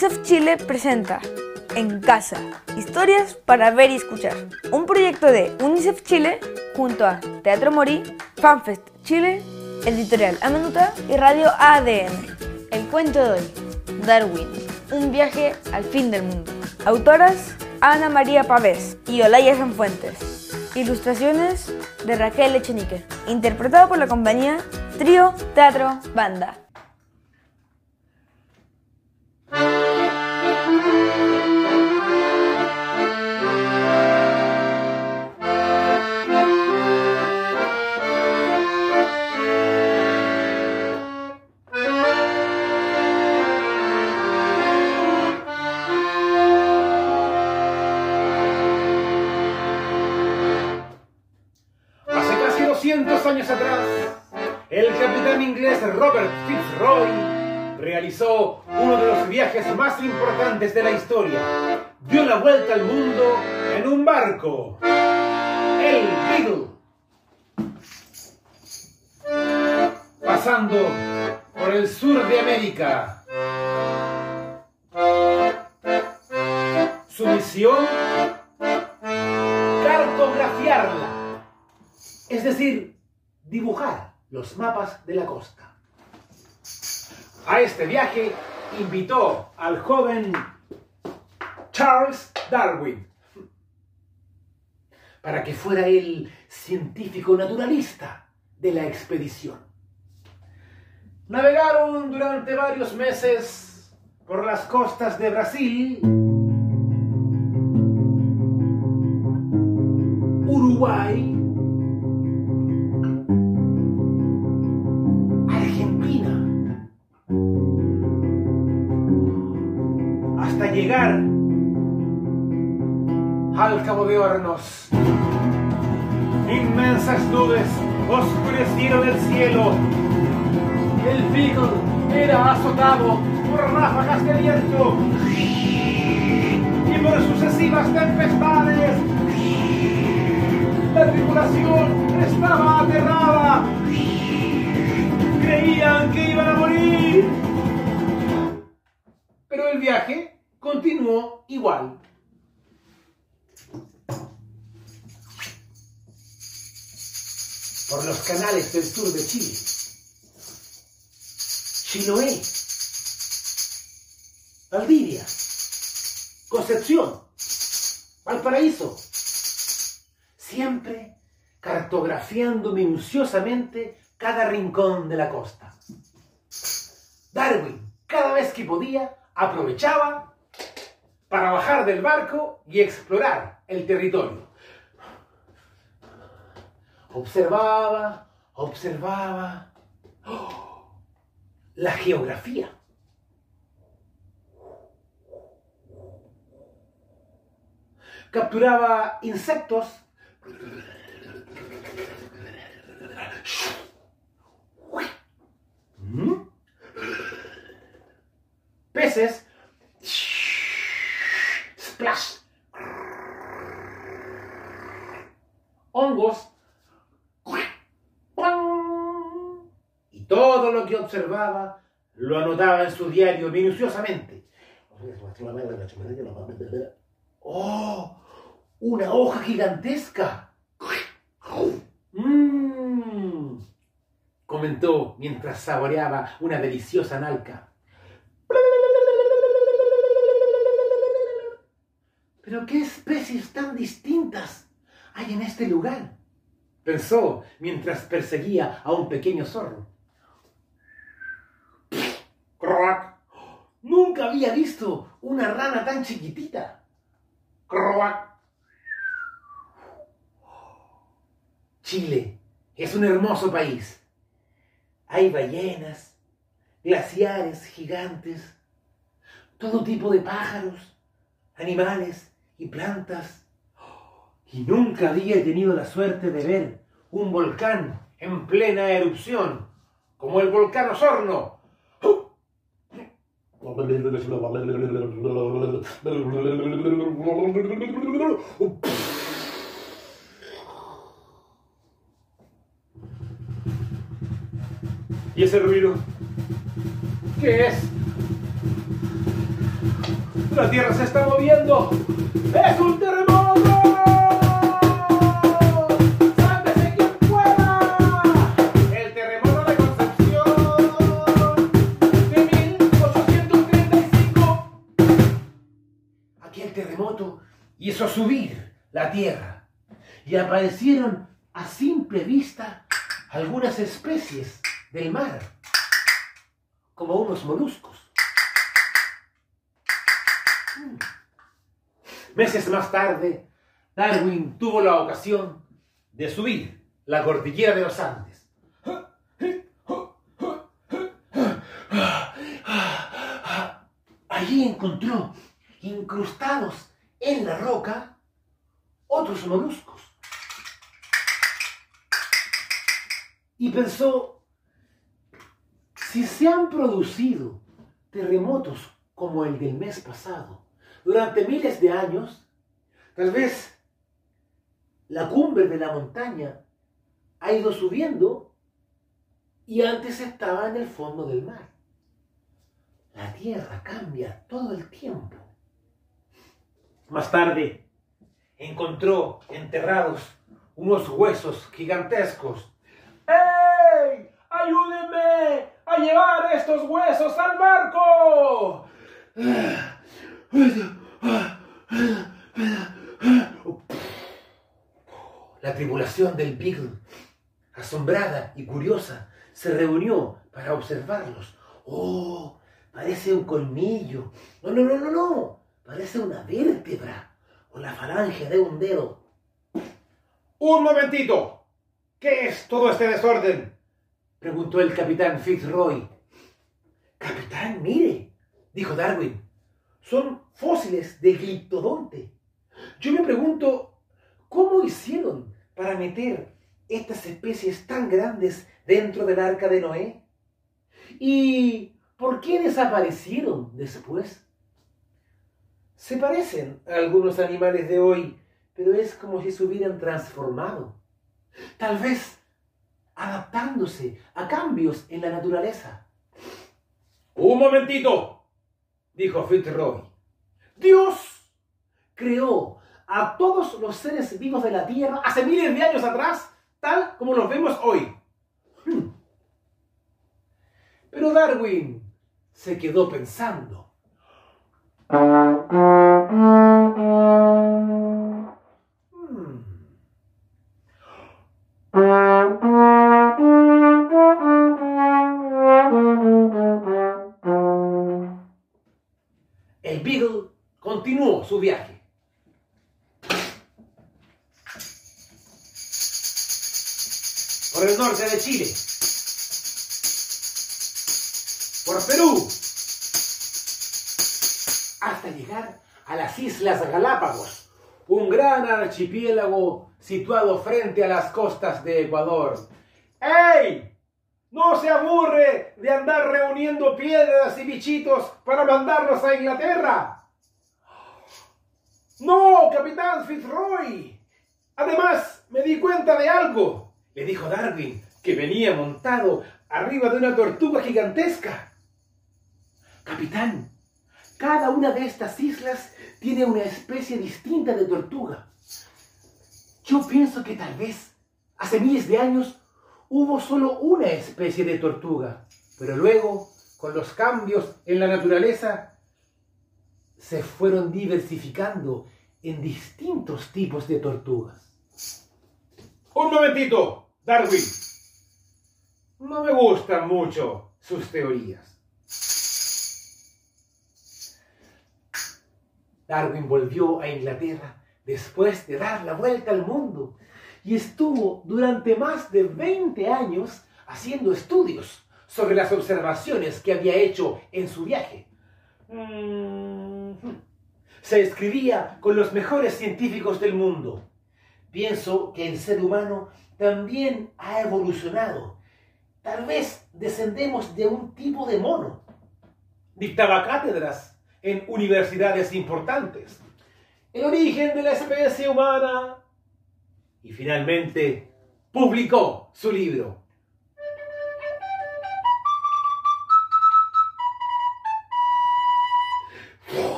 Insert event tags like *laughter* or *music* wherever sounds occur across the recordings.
UNICEF Chile presenta En Casa, historias para ver y escuchar. Un proyecto de UNICEF Chile junto a Teatro Morí, FanFest Chile, Editorial Amenuta y Radio ADN. El cuento de hoy, Darwin, un viaje al fin del mundo. Autoras, Ana María Pavés y Olaya Sanfuentes. Ilustraciones de Raquel Echenique. Interpretado por la compañía Trío Teatro Banda. Años atrás, el capitán inglés Robert Fitzroy realizó uno de los viajes más importantes de la historia. Dio la vuelta al mundo en un barco, el Beagle, pasando por el sur de América. Su misión, cartografiarla es decir, dibujar los mapas de la costa. A este viaje invitó al joven Charles Darwin para que fuera el científico naturalista de la expedición. Navegaron durante varios meses por las costas de Brasil, Uruguay, de Hornos. Inmensas nubes oscurecieron el cielo el Beagle era azotado por ráfagas de viento y por sucesivas tempestades. La tripulación estaba aterrada creían que iban a morir. Pero el viaje continuó igual. Por los canales del sur de Chile. Chiloé. Valdivia. Concepción. Valparaíso. Siempre cartografiando minuciosamente cada rincón de la costa. Darwin, cada vez que podía, aprovechaba para bajar del barco y explorar el territorio. Observaba, observaba *gasps* la geografía. Capturaba insectos *laughs* ¿Mm? Peces. Lo que observaba lo anotaba en su diario minuciosamente. ¡Oh! ¡Una hoja gigantesca! ¡Mmm! comentó mientras saboreaba una deliciosa nalca. ¿Pero qué especies tan distintas hay en este lugar? Pensó mientras perseguía a un pequeño zorro. Nunca había visto una rana tan chiquitita. Chile es un hermoso país. Hay ballenas, glaciares gigantes, todo tipo de pájaros, animales y plantas. Y nunca había tenido la suerte de ver un volcán en plena erupción, como el volcán Osorno. ¿Y ese ruido? ¿Qué es? La Tierra se está moviendo. ¡Es un terremoto! Y aparecieron a simple vista algunas especies del mar, como unos moluscos. Meses más tarde, Darwin tuvo la ocasión de subir la cordillera de los Andes. Allí encontró incrustados en la roca otros moluscos. Y pensó, si se han producido terremotos como el del mes pasado, durante miles de años, tal vez la cumbre de la montaña ha ido subiendo y antes estaba en el fondo del mar. La tierra cambia todo el tiempo. Más tarde encontró enterrados unos huesos gigantescos. ¡Ey! ¡Ayúdenme a llevar estos huesos al barco! La tripulación del Beagle, asombrada y curiosa, se reunió para observarlos. ¡Oh! Parece un colmillo. No, no, no, no, no. Parece una vértebra o la falange de un dedo. Un momentito. ¿Qué es todo este desorden? Preguntó el capitán Fitzroy. Capitán, mire, dijo Darwin. Son fósiles de gliptodonte. Yo me pregunto, ¿cómo hicieron para meter estas especies tan grandes dentro del arca de Noé? ¿Y por qué desaparecieron después? Se parecen a algunos animales de hoy, pero es como si se hubieran transformado. Tal vez adaptándose a cambios en la naturaleza. Un momentito, dijo Fitzroy. Dios creó a todos los seres vivos de la Tierra hace miles de años atrás, tal como los vemos hoy. Hmm. Pero Darwin se quedó pensando. El Beagle continuó su viaje. Por el norte de Chile. Por Perú. Hasta llegar a las Islas Galápagos, un gran archipiélago situado frente a las costas de Ecuador. ¡Ey! No se aburre de andar reuniendo piedras y bichitos para mandarlos a Inglaterra. No, capitán Fitzroy. Además, me di cuenta de algo. Le dijo Darwin que venía montado arriba de una tortuga gigantesca. Capitán, cada una de estas islas tiene una especie distinta de tortuga. Yo pienso que tal vez hace miles de años hubo solo una especie de tortuga, pero luego, con los cambios en la naturaleza, se fueron diversificando en distintos tipos de tortugas. Un momentito, Darwin. No me gustan mucho sus teorías. Darwin volvió a Inglaterra después de dar la vuelta al mundo y estuvo durante más de 20 años haciendo estudios sobre las observaciones que había hecho en su viaje. Se escribía con los mejores científicos del mundo. Pienso que el ser humano también ha evolucionado. Tal vez descendemos de un tipo de mono. Dictaba cátedras en universidades importantes. El origen de la especie humana. Y finalmente publicó su libro.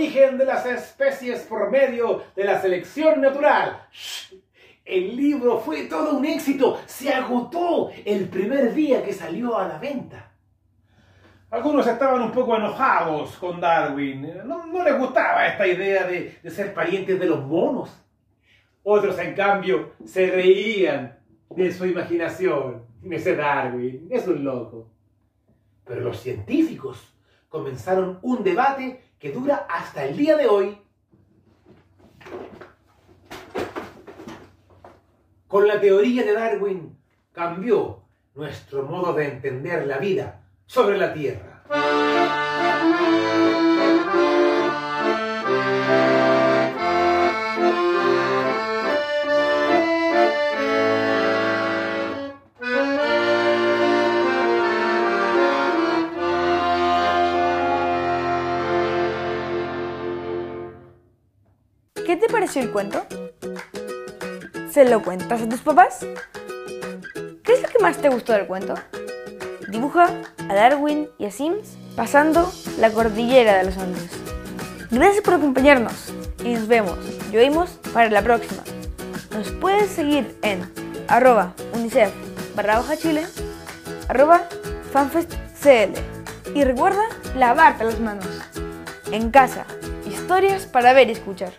origen de las especies por medio de la selección natural. El libro fue todo un éxito, se agotó el primer día que salió a la venta. Algunos estaban un poco enojados con Darwin, no, les gustaba esta idea de, de ser parientes de los monos. Otros, en cambio, se reían de su imaginación. Ese Darwin es un loco. Pero los científicos comenzaron un debate que dura hasta el día de hoy. Con la teoría de Darwin cambió nuestro modo de entender la vida sobre la Tierra. ¿Qué te pareció el cuento? ¿Se lo cuentas a tus papás? ¿Qué es lo que más te gustó del cuento? Dibuja a Darwin y a Sims pasando la cordillera de los Andes. Gracias por acompañarnos y nos vemos y oímos para la próxima. Nos puedes seguir en arroba unicef barra baja chile, arroba fanfestcl y recuerda lavarte las manos. En casa, historias para ver y escuchar.